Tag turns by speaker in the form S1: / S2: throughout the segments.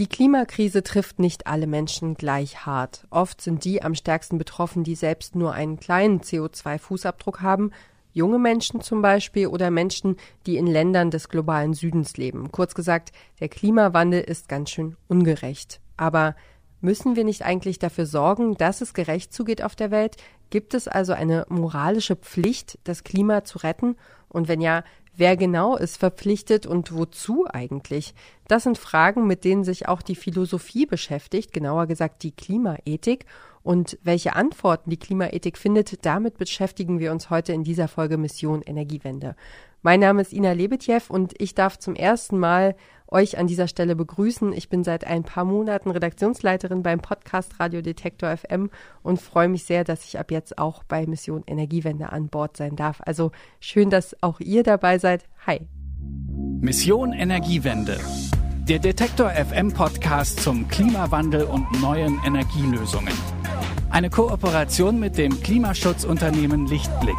S1: Die Klimakrise trifft nicht alle Menschen gleich hart. Oft sind die am stärksten betroffen, die selbst nur einen kleinen CO2-Fußabdruck haben, junge Menschen zum Beispiel oder Menschen, die in Ländern des globalen Südens leben. Kurz gesagt, der Klimawandel ist ganz schön ungerecht. Aber müssen wir nicht eigentlich dafür sorgen, dass es gerecht zugeht auf der Welt? Gibt es also eine moralische Pflicht, das Klima zu retten? Und wenn ja, Wer genau ist verpflichtet und wozu eigentlich? Das sind Fragen, mit denen sich auch die Philosophie beschäftigt, genauer gesagt die Klimaethik. Und welche Antworten die Klimaethik findet, damit beschäftigen wir uns heute in dieser Folge Mission Energiewende. Mein Name ist Ina Lebetjew und ich darf zum ersten Mal euch an dieser Stelle begrüßen. Ich bin seit ein paar Monaten Redaktionsleiterin beim Podcast Radio Detektor FM und freue mich sehr, dass ich ab jetzt auch bei Mission Energiewende an Bord sein darf. Also schön, dass auch ihr dabei seid. Hi.
S2: Mission Energiewende. Der Detektor FM Podcast zum Klimawandel und neuen Energielösungen. Eine Kooperation mit dem Klimaschutzunternehmen Lichtblick.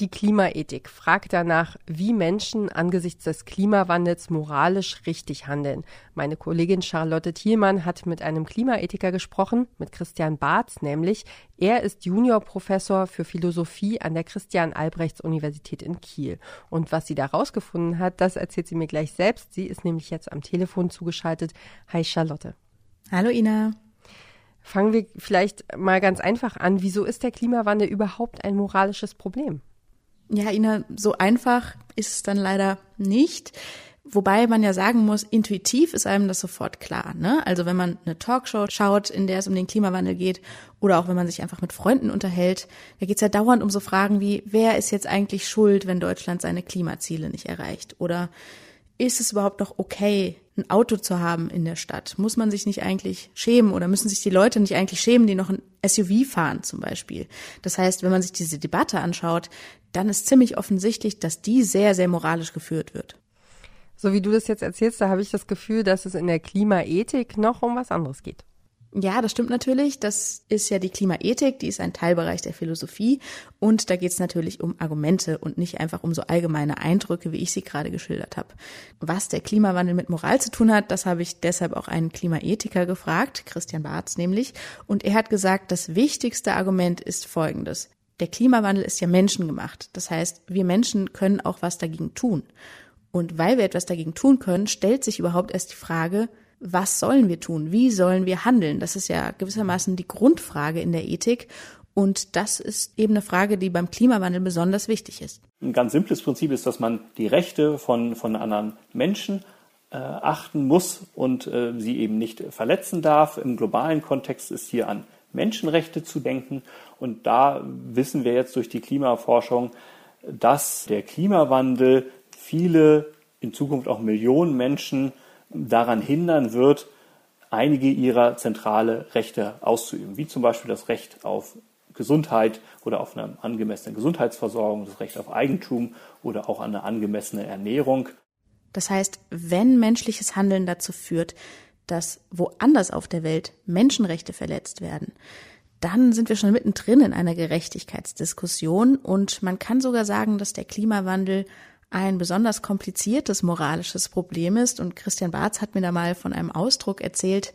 S1: Die Klimaethik fragt danach, wie Menschen angesichts des Klimawandels moralisch richtig handeln. Meine Kollegin Charlotte Thielmann hat mit einem Klimaethiker gesprochen, mit Christian Barth nämlich. Er ist Juniorprofessor für Philosophie an der Christian-Albrechts-Universität in Kiel. Und was sie da rausgefunden hat, das erzählt sie mir gleich selbst. Sie ist nämlich jetzt am Telefon zugeschaltet. Hi Charlotte.
S3: Hallo Ina.
S1: Fangen wir vielleicht mal ganz einfach an. Wieso ist der Klimawandel überhaupt ein moralisches Problem?
S3: Ja, Ina, so einfach ist es dann leider nicht. Wobei man ja sagen muss, intuitiv ist einem das sofort klar. Ne? Also wenn man eine Talkshow schaut, in der es um den Klimawandel geht, oder auch wenn man sich einfach mit Freunden unterhält, da geht's ja dauernd um so Fragen wie, wer ist jetzt eigentlich schuld, wenn Deutschland seine Klimaziele nicht erreicht? Oder ist es überhaupt noch okay, ein Auto zu haben in der Stadt? Muss man sich nicht eigentlich schämen oder müssen sich die Leute nicht eigentlich schämen, die noch ein SUV fahren zum Beispiel? Das heißt, wenn man sich diese Debatte anschaut, dann ist ziemlich offensichtlich, dass die sehr, sehr moralisch geführt wird.
S1: So wie du das jetzt erzählst, da habe ich das Gefühl, dass es in der Klimaethik noch um was anderes geht.
S3: Ja, das stimmt natürlich. Das ist ja die Klimaethik, die ist ein Teilbereich der Philosophie. Und da geht es natürlich um Argumente und nicht einfach um so allgemeine Eindrücke, wie ich sie gerade geschildert habe. Was der Klimawandel mit Moral zu tun hat, das habe ich deshalb auch einen Klimaethiker gefragt, Christian Barth nämlich. Und er hat gesagt, das wichtigste Argument ist folgendes. Der Klimawandel ist ja menschengemacht. Das heißt, wir Menschen können auch was dagegen tun. Und weil wir etwas dagegen tun können, stellt sich überhaupt erst die Frage, was sollen wir tun? Wie sollen wir handeln? Das ist ja gewissermaßen die Grundfrage in der Ethik. Und das ist eben eine Frage, die beim Klimawandel besonders wichtig ist.
S4: Ein ganz simples Prinzip ist, dass man die Rechte von, von anderen Menschen äh, achten muss und äh, sie eben nicht verletzen darf. Im globalen Kontext ist hier an Menschenrechte zu denken. Und da wissen wir jetzt durch die Klimaforschung, dass der Klimawandel viele, in Zukunft auch Millionen Menschen daran hindern wird, einige ihrer zentrale Rechte auszuüben, wie zum Beispiel das Recht auf Gesundheit oder auf eine angemessene Gesundheitsversorgung, das Recht auf Eigentum oder auch eine angemessene Ernährung.
S3: Das heißt, wenn menschliches Handeln dazu führt, dass woanders auf der Welt Menschenrechte verletzt werden, dann sind wir schon mittendrin in einer Gerechtigkeitsdiskussion und man kann sogar sagen, dass der Klimawandel ein besonders kompliziertes moralisches Problem ist. Und Christian Barth hat mir da mal von einem Ausdruck erzählt,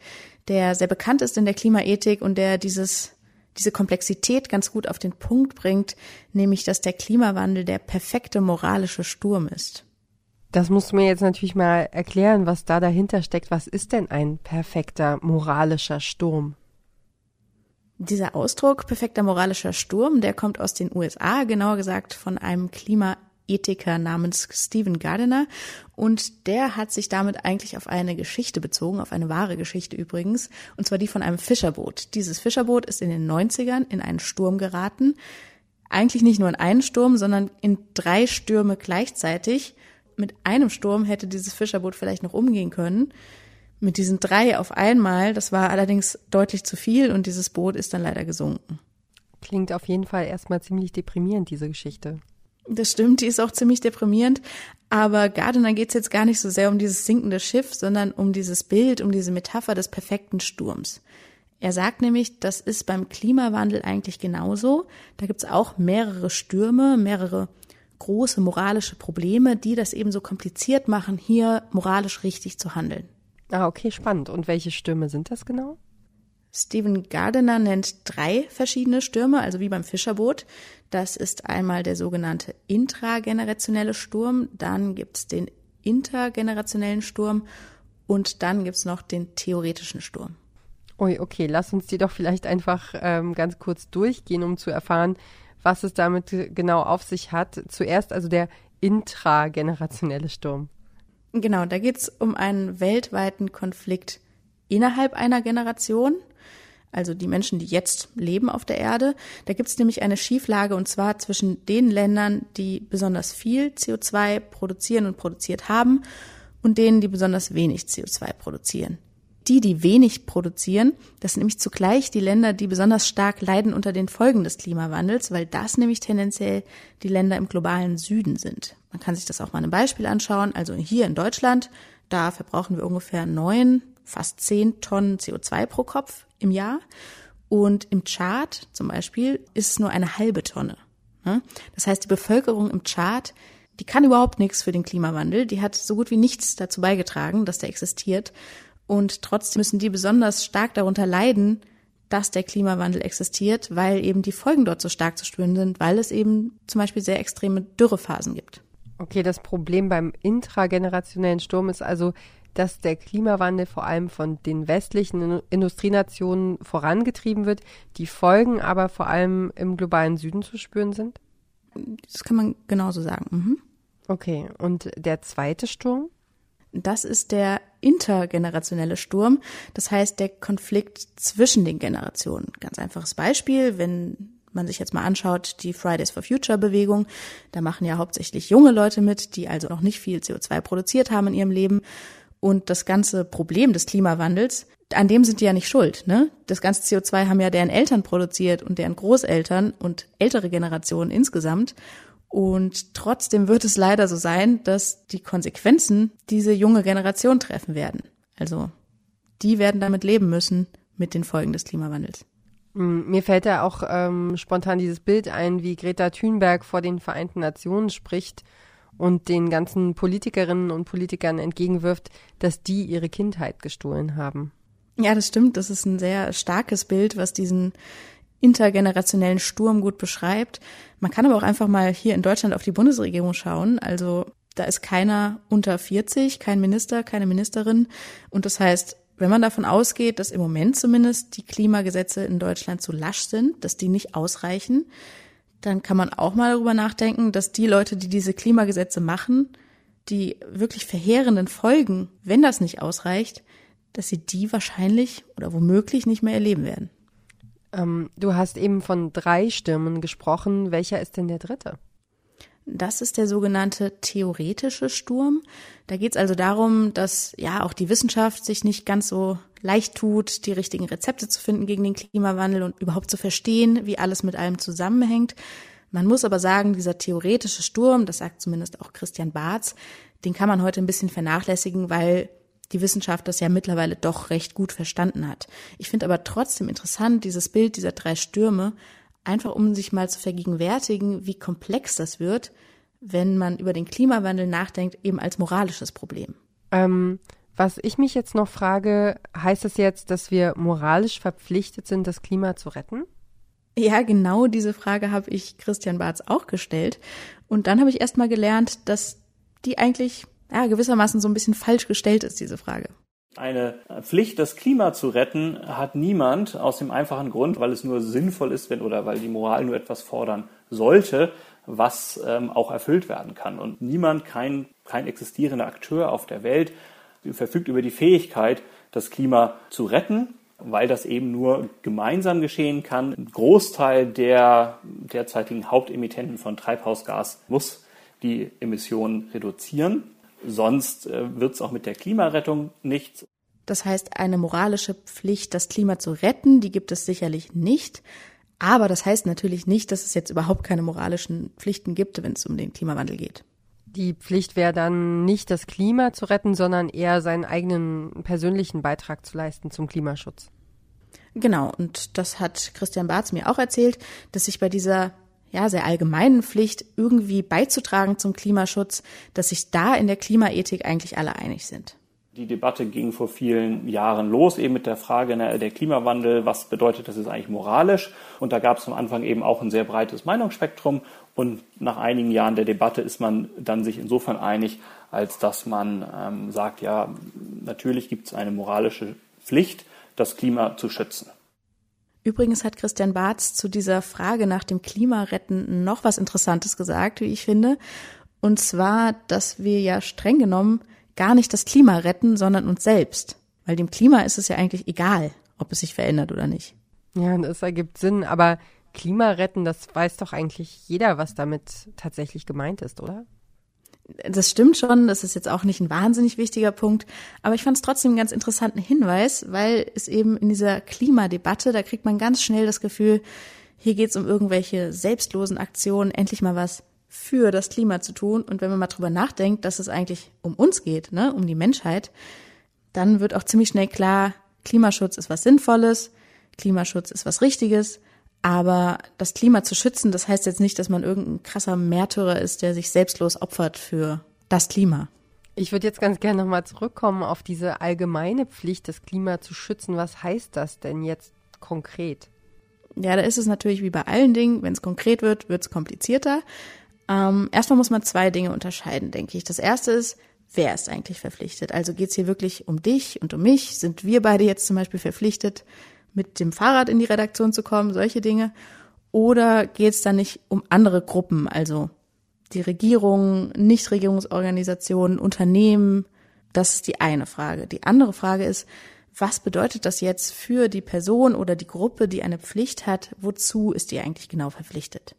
S3: der sehr bekannt ist in der Klimaethik und der dieses, diese Komplexität ganz gut auf den Punkt bringt, nämlich dass der Klimawandel der perfekte moralische Sturm ist.
S1: Das musst du mir jetzt natürlich mal erklären, was da dahinter steckt. Was ist denn ein perfekter moralischer Sturm?
S3: Dieser Ausdruck perfekter moralischer Sturm, der kommt aus den USA, genauer gesagt von einem Klima Ethiker namens Stephen Gardiner und der hat sich damit eigentlich auf eine Geschichte bezogen, auf eine wahre Geschichte übrigens, und zwar die von einem Fischerboot. Dieses Fischerboot ist in den 90ern in einen Sturm geraten, eigentlich nicht nur in einen Sturm, sondern in drei Stürme gleichzeitig. Mit einem Sturm hätte dieses Fischerboot vielleicht noch umgehen können. Mit diesen drei auf einmal, das war allerdings deutlich zu viel und dieses Boot ist dann leider gesunken.
S1: Klingt auf jeden Fall erstmal ziemlich deprimierend, diese Geschichte.
S3: Das stimmt, die ist auch ziemlich deprimierend. Aber Gardner geht es jetzt gar nicht so sehr um dieses sinkende Schiff, sondern um dieses Bild, um diese Metapher des perfekten Sturms. Er sagt nämlich, das ist beim Klimawandel eigentlich genauso. Da gibt's auch mehrere Stürme, mehrere große moralische Probleme, die das eben so kompliziert machen, hier moralisch richtig zu handeln.
S1: Ah, okay, spannend. Und welche Stürme sind das genau?
S3: Stephen Gardiner nennt drei verschiedene Stürme, also wie beim Fischerboot. Das ist einmal der sogenannte intragenerationelle Sturm, dann gibt's den intergenerationellen Sturm und dann gibt's noch den theoretischen Sturm.
S1: Ui, okay, lass uns die doch vielleicht einfach ähm, ganz kurz durchgehen, um zu erfahren, was es damit genau auf sich hat. Zuerst also der intragenerationelle Sturm.
S3: Genau, da geht's um einen weltweiten Konflikt innerhalb einer Generation, also die Menschen, die jetzt leben auf der Erde. Da gibt's nämlich eine Schieflage und zwar zwischen den Ländern, die besonders viel CO2 produzieren und produziert haben und denen, die besonders wenig CO2 produzieren die, die wenig produzieren, das sind nämlich zugleich die Länder, die besonders stark leiden unter den Folgen des Klimawandels, weil das nämlich tendenziell die Länder im globalen Süden sind. Man kann sich das auch mal ein Beispiel anschauen. Also hier in Deutschland, da verbrauchen wir ungefähr neun, fast zehn Tonnen CO2 pro Kopf im Jahr. Und im Chart zum Beispiel ist es nur eine halbe Tonne. Ne? Das heißt, die Bevölkerung im Chart, die kann überhaupt nichts für den Klimawandel. Die hat so gut wie nichts dazu beigetragen, dass der existiert. Und trotzdem müssen die besonders stark darunter leiden, dass der Klimawandel existiert, weil eben die Folgen dort so stark zu spüren sind, weil es eben zum Beispiel sehr extreme Dürrephasen gibt.
S1: Okay, das Problem beim intragenerationellen Sturm ist also, dass der Klimawandel vor allem von den westlichen Industrienationen vorangetrieben wird, die Folgen aber vor allem im globalen Süden zu spüren sind?
S3: Das kann man genauso sagen. Mhm.
S1: Okay, und der zweite Sturm?
S3: Das ist der intergenerationelle Sturm, das heißt der Konflikt zwischen den Generationen. Ganz einfaches Beispiel, wenn man sich jetzt mal anschaut, die Fridays for Future Bewegung, da machen ja hauptsächlich junge Leute mit, die also noch nicht viel CO2 produziert haben in ihrem Leben. Und das ganze Problem des Klimawandels, an dem sind die ja nicht schuld. Ne? Das ganze CO2 haben ja deren Eltern produziert und deren Großeltern und ältere Generationen insgesamt. Und trotzdem wird es leider so sein, dass die Konsequenzen diese junge Generation treffen werden. Also die werden damit leben müssen mit den Folgen des Klimawandels.
S1: Mm, mir fällt da auch ähm, spontan dieses Bild ein, wie Greta Thunberg vor den Vereinten Nationen spricht und den ganzen Politikerinnen und Politikern entgegenwirft, dass die ihre Kindheit gestohlen haben.
S3: Ja, das stimmt. Das ist ein sehr starkes Bild, was diesen intergenerationellen Sturm gut beschreibt. Man kann aber auch einfach mal hier in Deutschland auf die Bundesregierung schauen. Also da ist keiner unter 40, kein Minister, keine Ministerin. Und das heißt, wenn man davon ausgeht, dass im Moment zumindest die Klimagesetze in Deutschland zu lasch sind, dass die nicht ausreichen, dann kann man auch mal darüber nachdenken, dass die Leute, die diese Klimagesetze machen, die wirklich verheerenden Folgen, wenn das nicht ausreicht, dass sie die wahrscheinlich oder womöglich nicht mehr erleben werden.
S1: Ähm, du hast eben von drei Stürmen gesprochen. Welcher ist denn der dritte?
S3: Das ist der sogenannte theoretische Sturm. Da geht es also darum, dass ja auch die Wissenschaft sich nicht ganz so leicht tut, die richtigen Rezepte zu finden gegen den Klimawandel und überhaupt zu verstehen, wie alles mit allem zusammenhängt. Man muss aber sagen, dieser theoretische Sturm, das sagt zumindest auch Christian Barth, den kann man heute ein bisschen vernachlässigen, weil die Wissenschaft das ja mittlerweile doch recht gut verstanden hat. Ich finde aber trotzdem interessant, dieses Bild dieser drei Stürme, einfach um sich mal zu vergegenwärtigen, wie komplex das wird, wenn man über den Klimawandel nachdenkt, eben als moralisches Problem.
S1: Ähm, was ich mich jetzt noch frage, heißt das jetzt, dass wir moralisch verpflichtet sind, das Klima zu retten?
S3: Ja, genau diese Frage habe ich Christian Barth auch gestellt. Und dann habe ich erst mal gelernt, dass die eigentlich ja, gewissermaßen so ein bisschen falsch gestellt ist, diese Frage.
S4: Eine Pflicht, das Klima zu retten, hat niemand aus dem einfachen Grund, weil es nur sinnvoll ist, wenn oder weil die Moral nur etwas fordern sollte, was ähm, auch erfüllt werden kann. Und niemand, kein, kein existierender Akteur auf der Welt verfügt über die Fähigkeit, das Klima zu retten. weil das eben nur gemeinsam geschehen kann. Ein Großteil der derzeitigen Hauptemittenten von Treibhausgas muss die Emissionen reduzieren. Sonst äh, wird es auch mit der Klimarettung nichts.
S3: Das heißt, eine moralische Pflicht, das Klima zu retten, die gibt es sicherlich nicht. Aber das heißt natürlich nicht, dass es jetzt überhaupt keine moralischen Pflichten gibt, wenn es um den Klimawandel geht.
S1: Die Pflicht wäre dann nicht das Klima zu retten, sondern eher seinen eigenen persönlichen Beitrag zu leisten zum Klimaschutz.
S3: Genau, und das hat Christian Barth mir auch erzählt, dass sich bei dieser ja, sehr allgemeinen Pflicht irgendwie beizutragen zum Klimaschutz, dass sich da in der Klimaethik eigentlich alle einig sind.
S4: Die Debatte ging vor vielen Jahren los, eben mit der Frage, na, der Klimawandel, was bedeutet das jetzt eigentlich moralisch? Und da gab es am Anfang eben auch ein sehr breites Meinungsspektrum. Und nach einigen Jahren der Debatte ist man dann sich insofern einig, als dass man ähm, sagt, ja, natürlich gibt es eine moralische Pflicht, das Klima zu schützen.
S3: Übrigens hat Christian Barth zu dieser Frage nach dem Klimaretten noch was Interessantes gesagt, wie ich finde. Und zwar, dass wir ja streng genommen gar nicht das Klima retten, sondern uns selbst. Weil dem Klima ist es ja eigentlich egal, ob es sich verändert oder nicht.
S1: Ja, das ergibt Sinn, aber Klima retten, das weiß doch eigentlich jeder, was damit tatsächlich gemeint ist, oder?
S3: Das stimmt schon, das ist jetzt auch nicht ein wahnsinnig wichtiger Punkt, aber ich fand es trotzdem einen ganz interessanten Hinweis, weil es eben in dieser Klimadebatte, da kriegt man ganz schnell das Gefühl, hier geht es um irgendwelche selbstlosen Aktionen, endlich mal was für das Klima zu tun. Und wenn man mal drüber nachdenkt, dass es eigentlich um uns geht, ne, um die Menschheit, dann wird auch ziemlich schnell klar, Klimaschutz ist was Sinnvolles, Klimaschutz ist was Richtiges. Aber das Klima zu schützen, das heißt jetzt nicht, dass man irgendein krasser Märtyrer ist, der sich selbstlos opfert für das Klima.
S1: Ich würde jetzt ganz gerne nochmal zurückkommen auf diese allgemeine Pflicht, das Klima zu schützen. Was heißt das denn jetzt konkret?
S3: Ja, da ist es natürlich wie bei allen Dingen, wenn es konkret wird, wird es komplizierter. Ähm, erstmal muss man zwei Dinge unterscheiden, denke ich. Das erste ist, wer ist eigentlich verpflichtet? Also geht es hier wirklich um dich und um mich? Sind wir beide jetzt zum Beispiel verpflichtet, mit dem Fahrrad in die Redaktion zu kommen, solche Dinge? Oder geht es dann nicht um andere Gruppen, also die Regierung, Nichtregierungsorganisationen, Unternehmen? Das ist die eine Frage. Die andere Frage ist, was bedeutet das jetzt für die Person oder die Gruppe, die eine Pflicht hat? Wozu ist die eigentlich genau verpflichtet?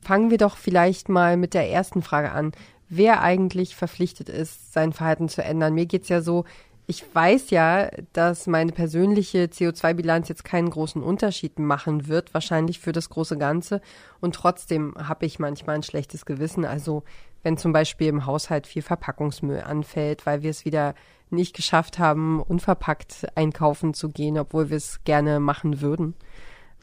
S1: Fangen wir doch vielleicht mal mit der ersten Frage an. Wer eigentlich verpflichtet ist, sein Verhalten zu ändern? Mir geht's ja so, ich weiß ja, dass meine persönliche CO2-Bilanz jetzt keinen großen Unterschied machen wird, wahrscheinlich für das große Ganze. Und trotzdem habe ich manchmal ein schlechtes Gewissen. Also wenn zum Beispiel im Haushalt viel Verpackungsmüll anfällt, weil wir es wieder nicht geschafft haben, unverpackt einkaufen zu gehen, obwohl wir es gerne machen würden.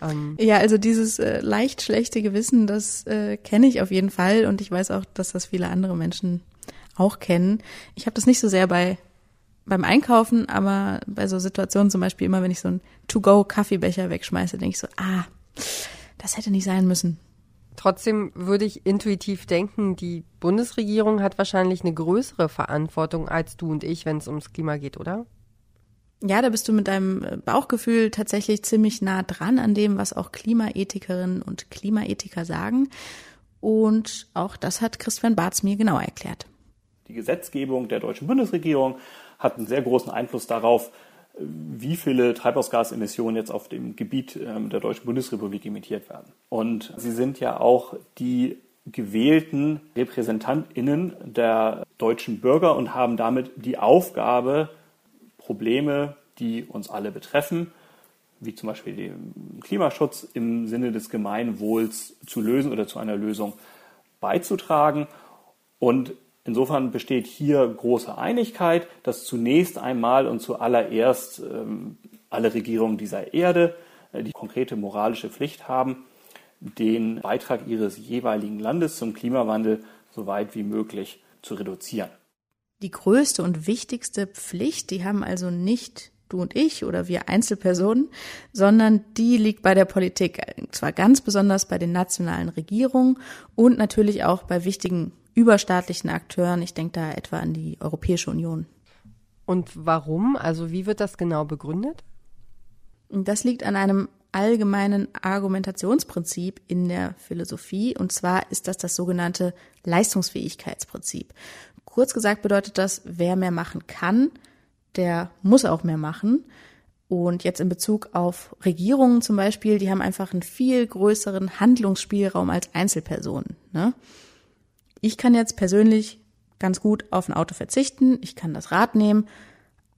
S3: Ähm ja, also dieses äh, leicht schlechte Gewissen, das äh, kenne ich auf jeden Fall und ich weiß auch, dass das viele andere Menschen auch kennen. Ich habe das nicht so sehr bei beim Einkaufen, aber bei so Situationen zum Beispiel immer, wenn ich so einen To-Go-Kaffeebecher wegschmeiße, denke ich so, ah, das hätte nicht sein müssen.
S1: Trotzdem würde ich intuitiv denken, die Bundesregierung hat wahrscheinlich eine größere Verantwortung als du und ich, wenn es ums Klima geht, oder?
S3: Ja, da bist du mit deinem äh, Bauchgefühl tatsächlich ziemlich nah dran an dem, was auch Klimaethikerinnen und Klimaethiker sagen. Und auch das hat Christian Barz mir genau erklärt.
S4: Die Gesetzgebung der deutschen Bundesregierung hat einen sehr großen Einfluss darauf, wie viele Treibhausgasemissionen jetzt auf dem Gebiet ähm, der Deutschen Bundesrepublik emittiert werden. Und sie sind ja auch die gewählten RepräsentantInnen der deutschen Bürger und haben damit die Aufgabe, Probleme, die uns alle betreffen, wie zum Beispiel den Klimaschutz im Sinne des Gemeinwohls zu lösen oder zu einer Lösung beizutragen. Und insofern besteht hier große Einigkeit, dass zunächst einmal und zuallererst ähm, alle Regierungen dieser Erde äh, die konkrete moralische Pflicht haben, den Beitrag ihres jeweiligen Landes zum Klimawandel so weit wie möglich zu reduzieren.
S3: Die größte und wichtigste Pflicht, die haben also nicht du und ich oder wir Einzelpersonen, sondern die liegt bei der Politik, zwar ganz besonders bei den nationalen Regierungen und natürlich auch bei wichtigen überstaatlichen Akteuren. Ich denke da etwa an die Europäische Union.
S1: Und warum? Also wie wird das genau begründet?
S3: Das liegt an einem allgemeinen Argumentationsprinzip in der Philosophie. Und zwar ist das das sogenannte Leistungsfähigkeitsprinzip. Kurz gesagt bedeutet das, wer mehr machen kann, der muss auch mehr machen. Und jetzt in Bezug auf Regierungen zum Beispiel, die haben einfach einen viel größeren Handlungsspielraum als Einzelpersonen. Ne? Ich kann jetzt persönlich ganz gut auf ein Auto verzichten, ich kann das Rad nehmen,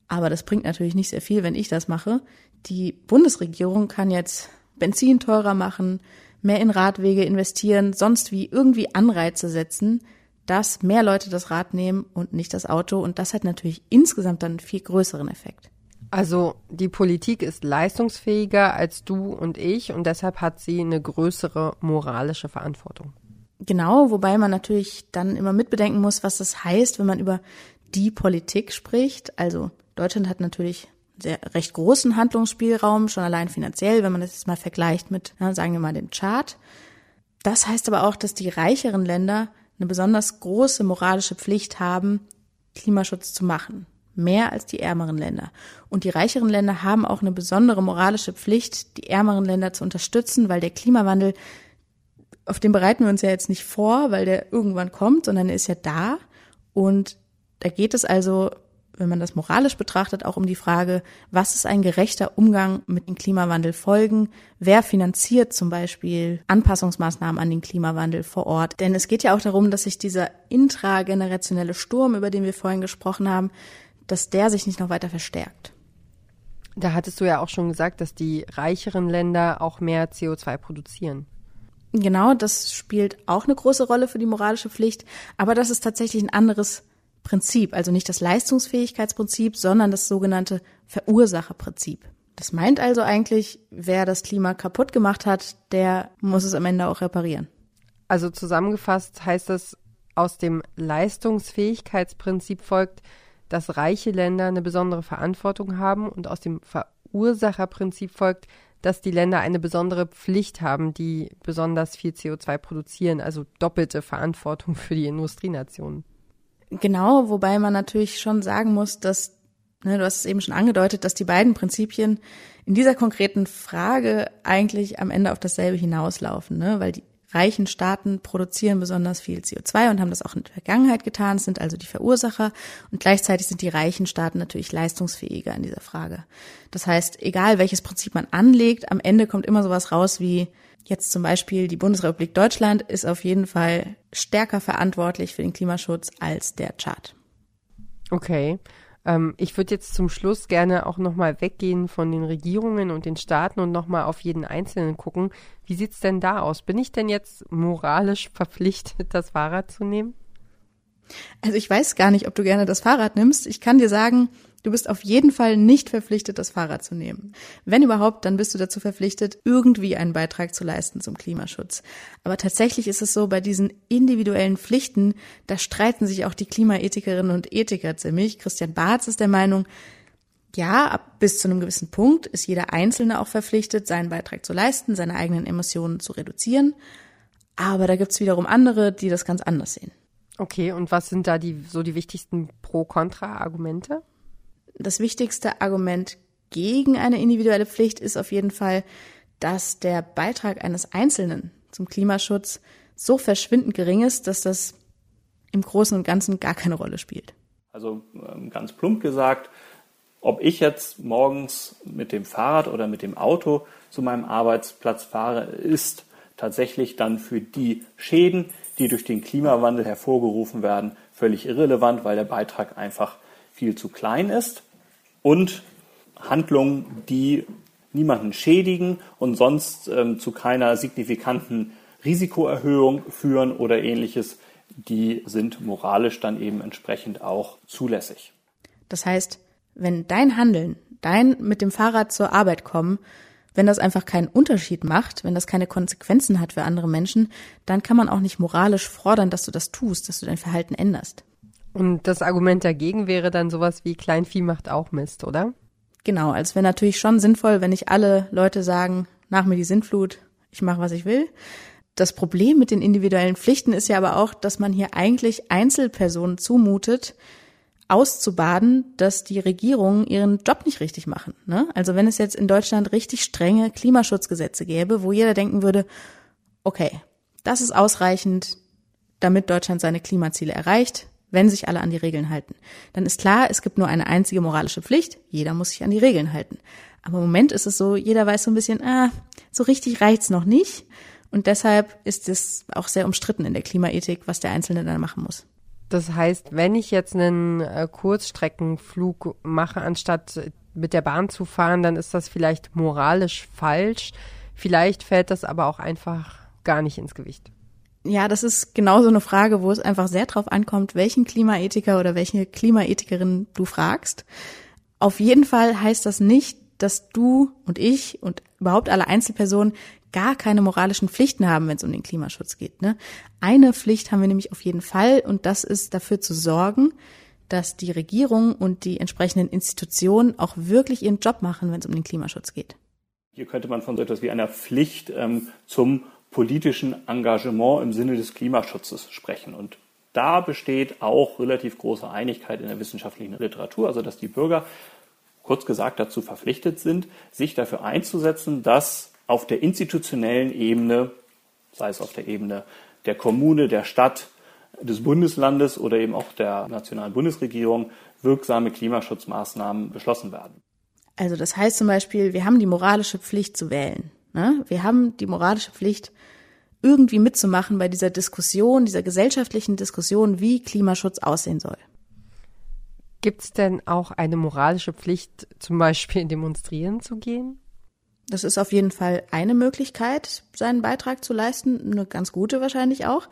S3: aber das bringt natürlich nicht sehr viel, wenn ich das mache. Die Bundesregierung kann jetzt Benzin teurer machen, mehr in Radwege investieren, sonst wie irgendwie Anreize setzen, dass mehr Leute das Rad nehmen und nicht das Auto. Und das hat natürlich insgesamt dann einen viel größeren Effekt.
S1: Also die Politik ist leistungsfähiger als du und ich und deshalb hat sie eine größere moralische Verantwortung.
S3: Genau, wobei man natürlich dann immer mitbedenken muss, was das heißt, wenn man über die Politik spricht. Also Deutschland hat natürlich sehr recht großen Handlungsspielraum, schon allein finanziell, wenn man das jetzt mal vergleicht mit, sagen wir mal, dem Chart. Das heißt aber auch, dass die reicheren Länder eine besonders große moralische Pflicht haben, Klimaschutz zu machen mehr als die ärmeren Länder. Und die reicheren Länder haben auch eine besondere moralische Pflicht, die ärmeren Länder zu unterstützen, weil der Klimawandel, auf den bereiten wir uns ja jetzt nicht vor, weil der irgendwann kommt, sondern er ist ja da. Und da geht es also, wenn man das moralisch betrachtet, auch um die Frage, was ist ein gerechter Umgang mit dem Klimawandel folgen? Wer finanziert zum Beispiel Anpassungsmaßnahmen an den Klimawandel vor Ort? Denn es geht ja auch darum, dass sich dieser intragenerationelle Sturm, über den wir vorhin gesprochen haben, dass der sich nicht noch weiter verstärkt.
S1: Da hattest du ja auch schon gesagt, dass die reicheren Länder auch mehr CO2 produzieren.
S3: Genau, das spielt auch eine große Rolle für die moralische Pflicht, aber das ist tatsächlich ein anderes Prinzip, also nicht das Leistungsfähigkeitsprinzip, sondern das sogenannte Verursacherprinzip. Das meint also eigentlich, wer das Klima kaputt gemacht hat, der muss es am Ende auch reparieren.
S1: Also zusammengefasst heißt das, aus dem Leistungsfähigkeitsprinzip folgt, dass reiche Länder eine besondere Verantwortung haben und aus dem Verursacherprinzip folgt, dass die Länder eine besondere Pflicht haben, die besonders viel CO2 produzieren, also doppelte Verantwortung für die Industrienationen.
S3: Genau, wobei man natürlich schon sagen muss, dass, ne, du hast es eben schon angedeutet, dass die beiden Prinzipien in dieser konkreten Frage eigentlich am Ende auf dasselbe hinauslaufen, ne? weil die reichen Staaten produzieren besonders viel CO2 und haben das auch in der Vergangenheit getan, sind also die Verursacher und gleichzeitig sind die reichen Staaten natürlich leistungsfähiger in dieser Frage. Das heißt, egal welches Prinzip man anlegt, am Ende kommt immer sowas raus wie jetzt zum Beispiel die Bundesrepublik Deutschland ist auf jeden Fall stärker verantwortlich für den Klimaschutz als der Chart.
S1: Okay. Ähm, ich würde jetzt zum Schluss gerne auch nochmal weggehen von den Regierungen und den Staaten und nochmal auf jeden Einzelnen gucken. Wie sieht's denn da aus? Bin ich denn jetzt moralisch verpflichtet, das Fahrrad zu nehmen?
S3: Also ich weiß gar nicht, ob du gerne das Fahrrad nimmst. Ich kann dir sagen, Du bist auf jeden Fall nicht verpflichtet, das Fahrrad zu nehmen. Wenn überhaupt, dann bist du dazu verpflichtet, irgendwie einen Beitrag zu leisten zum Klimaschutz. Aber tatsächlich ist es so, bei diesen individuellen Pflichten, da streiten sich auch die Klimaethikerinnen und Ethiker ziemlich. Christian Barth ist der Meinung, ja, ab bis zu einem gewissen Punkt ist jeder Einzelne auch verpflichtet, seinen Beitrag zu leisten, seine eigenen Emissionen zu reduzieren. Aber da gibt's wiederum andere, die das ganz anders sehen.
S1: Okay, und was sind da die so die wichtigsten Pro-Kontra-Argumente?
S3: Das wichtigste Argument gegen eine individuelle Pflicht ist auf jeden Fall, dass der Beitrag eines Einzelnen zum Klimaschutz so verschwindend gering ist, dass das im Großen und Ganzen gar keine Rolle spielt.
S4: Also ähm, ganz plump gesagt, ob ich jetzt morgens mit dem Fahrrad oder mit dem Auto zu meinem Arbeitsplatz fahre, ist tatsächlich dann für die Schäden, die durch den Klimawandel hervorgerufen werden, völlig irrelevant, weil der Beitrag einfach viel zu klein ist und Handlungen, die niemanden schädigen und sonst ähm, zu keiner signifikanten Risikoerhöhung führen oder ähnliches, die sind moralisch dann eben entsprechend auch zulässig.
S3: Das heißt, wenn dein Handeln, dein mit dem Fahrrad zur Arbeit kommen, wenn das einfach keinen Unterschied macht, wenn das keine Konsequenzen hat für andere Menschen, dann kann man auch nicht moralisch fordern, dass du das tust, dass du dein Verhalten änderst.
S1: Und das Argument dagegen wäre dann sowas wie Kleinvieh macht auch Mist, oder?
S3: Genau, also wäre natürlich schon sinnvoll, wenn nicht alle Leute sagen, nach mir die Sintflut, ich mache, was ich will. Das Problem mit den individuellen Pflichten ist ja aber auch, dass man hier eigentlich Einzelpersonen zumutet, auszubaden, dass die Regierungen ihren Job nicht richtig machen. Ne? Also wenn es jetzt in Deutschland richtig strenge Klimaschutzgesetze gäbe, wo jeder denken würde, okay, das ist ausreichend, damit Deutschland seine Klimaziele erreicht, wenn sich alle an die Regeln halten. Dann ist klar, es gibt nur eine einzige moralische Pflicht, jeder muss sich an die Regeln halten. Aber im Moment ist es so, jeder weiß so ein bisschen, ah, so richtig reicht's noch nicht. Und deshalb ist es auch sehr umstritten in der Klimaethik, was der Einzelne dann machen muss.
S1: Das heißt, wenn ich jetzt einen äh, Kurzstreckenflug mache, anstatt mit der Bahn zu fahren, dann ist das vielleicht moralisch falsch. Vielleicht fällt das aber auch einfach gar nicht ins Gewicht.
S3: Ja, das ist genau so eine Frage, wo es einfach sehr drauf ankommt, welchen Klimaethiker oder welche Klimaethikerin du fragst. Auf jeden Fall heißt das nicht, dass du und ich und überhaupt alle Einzelpersonen gar keine moralischen Pflichten haben, wenn es um den Klimaschutz geht. Ne? Eine Pflicht haben wir nämlich auf jeden Fall und das ist dafür zu sorgen, dass die Regierung und die entsprechenden Institutionen auch wirklich ihren Job machen, wenn es um den Klimaschutz geht.
S4: Hier könnte man von so etwas wie einer Pflicht ähm, zum politischen Engagement im Sinne des Klimaschutzes sprechen. Und da besteht auch relativ große Einigkeit in der wissenschaftlichen Literatur, also dass die Bürger kurz gesagt dazu verpflichtet sind, sich dafür einzusetzen, dass auf der institutionellen Ebene, sei es auf der Ebene der Kommune, der Stadt, des Bundeslandes oder eben auch der nationalen Bundesregierung wirksame Klimaschutzmaßnahmen beschlossen werden.
S3: Also das heißt zum Beispiel, wir haben die moralische Pflicht zu wählen. Ne? Wir haben die moralische Pflicht, irgendwie mitzumachen bei dieser Diskussion, dieser gesellschaftlichen Diskussion, wie Klimaschutz aussehen soll.
S1: Gibt es denn auch eine moralische Pflicht, zum Beispiel demonstrieren zu gehen?
S3: Das ist auf jeden Fall eine Möglichkeit, seinen Beitrag zu leisten, eine ganz gute wahrscheinlich auch.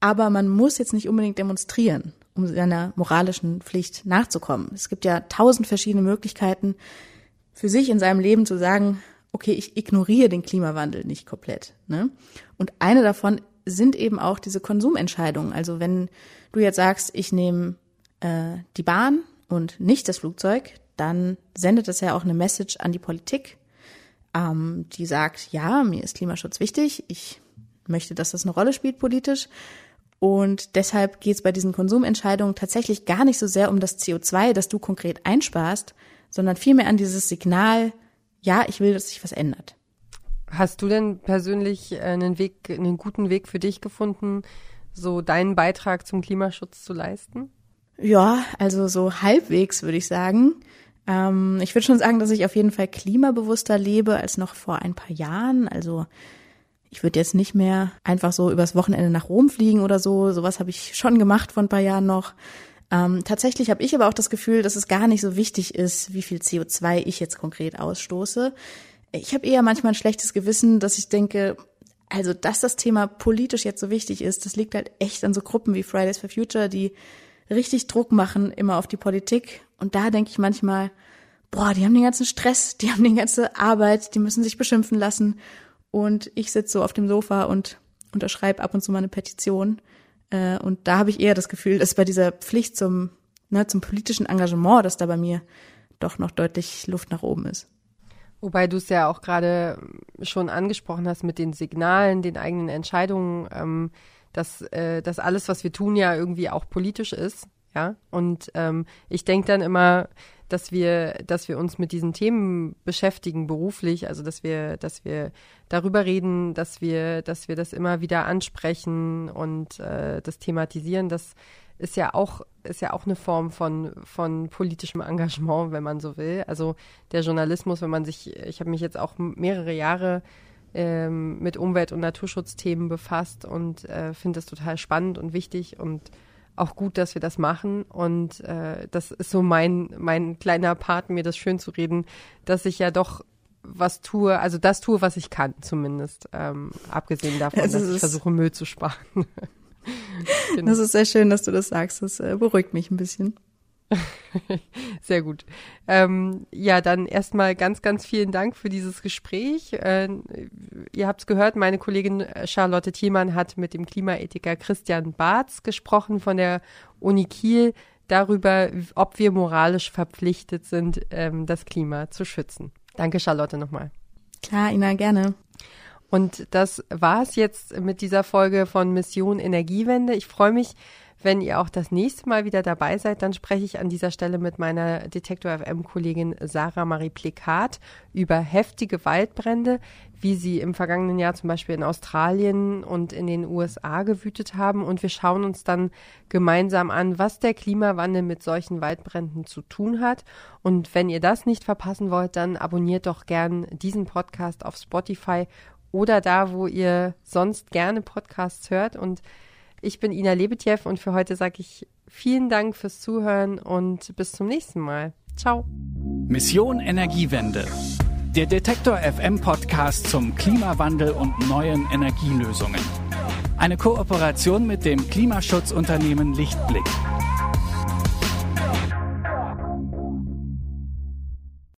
S3: Aber man muss jetzt nicht unbedingt demonstrieren, um seiner moralischen Pflicht nachzukommen. Es gibt ja tausend verschiedene Möglichkeiten, für sich in seinem Leben zu sagen, okay, ich ignoriere den Klimawandel nicht komplett. Ne? Und eine davon sind eben auch diese Konsumentscheidungen. Also wenn du jetzt sagst, ich nehme äh, die Bahn und nicht das Flugzeug, dann sendet das ja auch eine Message an die Politik, ähm, die sagt, ja, mir ist Klimaschutz wichtig, ich möchte, dass das eine Rolle spielt politisch. Und deshalb geht es bei diesen Konsumentscheidungen tatsächlich gar nicht so sehr um das CO2, das du konkret einsparst, sondern vielmehr an dieses Signal, ja, ich will, dass sich was ändert.
S1: Hast du denn persönlich einen Weg, einen guten Weg für dich gefunden, so deinen Beitrag zum Klimaschutz zu leisten?
S3: Ja, also so halbwegs würde ich sagen. Ähm, ich würde schon sagen, dass ich auf jeden Fall klimabewusster lebe als noch vor ein paar Jahren. Also ich würde jetzt nicht mehr einfach so übers Wochenende nach Rom fliegen oder so. Sowas habe ich schon gemacht vor ein paar Jahren noch. Ähm, tatsächlich habe ich aber auch das Gefühl, dass es gar nicht so wichtig ist, wie viel CO2 ich jetzt konkret ausstoße. Ich habe eher manchmal ein schlechtes Gewissen, dass ich denke, also dass das Thema politisch jetzt so wichtig ist, das liegt halt echt an so Gruppen wie Fridays for Future, die richtig Druck machen immer auf die Politik. Und da denke ich manchmal, boah, die haben den ganzen Stress, die haben die ganze Arbeit, die müssen sich beschimpfen lassen. Und ich sitze so auf dem Sofa und unterschreibe ab und zu mal eine Petition. Äh, und da habe ich eher das Gefühl, dass bei dieser Pflicht zum, ne, zum politischen Engagement, dass da bei mir doch noch deutlich Luft nach oben ist.
S1: Wobei du es ja auch gerade schon angesprochen hast mit den Signalen, den eigenen Entscheidungen, ähm, dass, äh, dass alles, was wir tun, ja irgendwie auch politisch ist. Ja. Und ähm, ich denke dann immer, dass wir, dass wir uns mit diesen Themen beschäftigen beruflich, also dass wir, dass wir darüber reden, dass wir, dass wir das immer wieder ansprechen und äh, das thematisieren, das ist ja auch, ist ja auch eine Form von, von politischem Engagement, wenn man so will. Also der Journalismus, wenn man sich, ich habe mich jetzt auch mehrere Jahre ähm, mit Umwelt- und Naturschutzthemen befasst und äh, finde das total spannend und wichtig und auch gut, dass wir das machen. Und äh, das ist so mein, mein kleiner Part, mir das schön zu reden, dass ich ja doch was tue, also das tue, was ich kann, zumindest. Ähm, abgesehen davon, also dass ich versuche, Müll zu sparen.
S3: genau. Das ist sehr schön, dass du das sagst. Das äh, beruhigt mich ein bisschen.
S1: Sehr gut. Ähm, ja, dann erstmal ganz, ganz vielen Dank für dieses Gespräch. Äh, ihr habt es gehört, meine Kollegin Charlotte Thielmann hat mit dem Klimaethiker Christian Barz gesprochen von der Uni Kiel darüber, ob wir moralisch verpflichtet sind, ähm, das Klima zu schützen. Danke, Charlotte, nochmal.
S3: Klar, Ina, gerne.
S1: Und das war es jetzt mit dieser Folge von Mission Energiewende. Ich freue mich, Wenn ihr auch das nächste Mal wieder dabei seid, dann spreche ich an dieser Stelle mit meiner Detektor FM Kollegin Sarah Marie Plikat über heftige Waldbrände, wie sie im vergangenen Jahr zum Beispiel in Australien und in den USA gewütet haben. Und wir schauen uns dann gemeinsam an, was der Klimawandel mit solchen Waldbränden zu tun hat. Und wenn ihr das nicht verpassen wollt, dann abonniert doch gern diesen Podcast auf Spotify oder da, wo ihr sonst gerne Podcasts hört. Und ich bin Ina Lebetjew und für heute sage ich vielen Dank fürs Zuhören und bis zum nächsten Mal. Ciao.
S2: Mission Energiewende. Der Detektor FM Podcast zum Klimawandel und neuen Energielösungen. Eine Kooperation mit dem Klimaschutzunternehmen Lichtblick.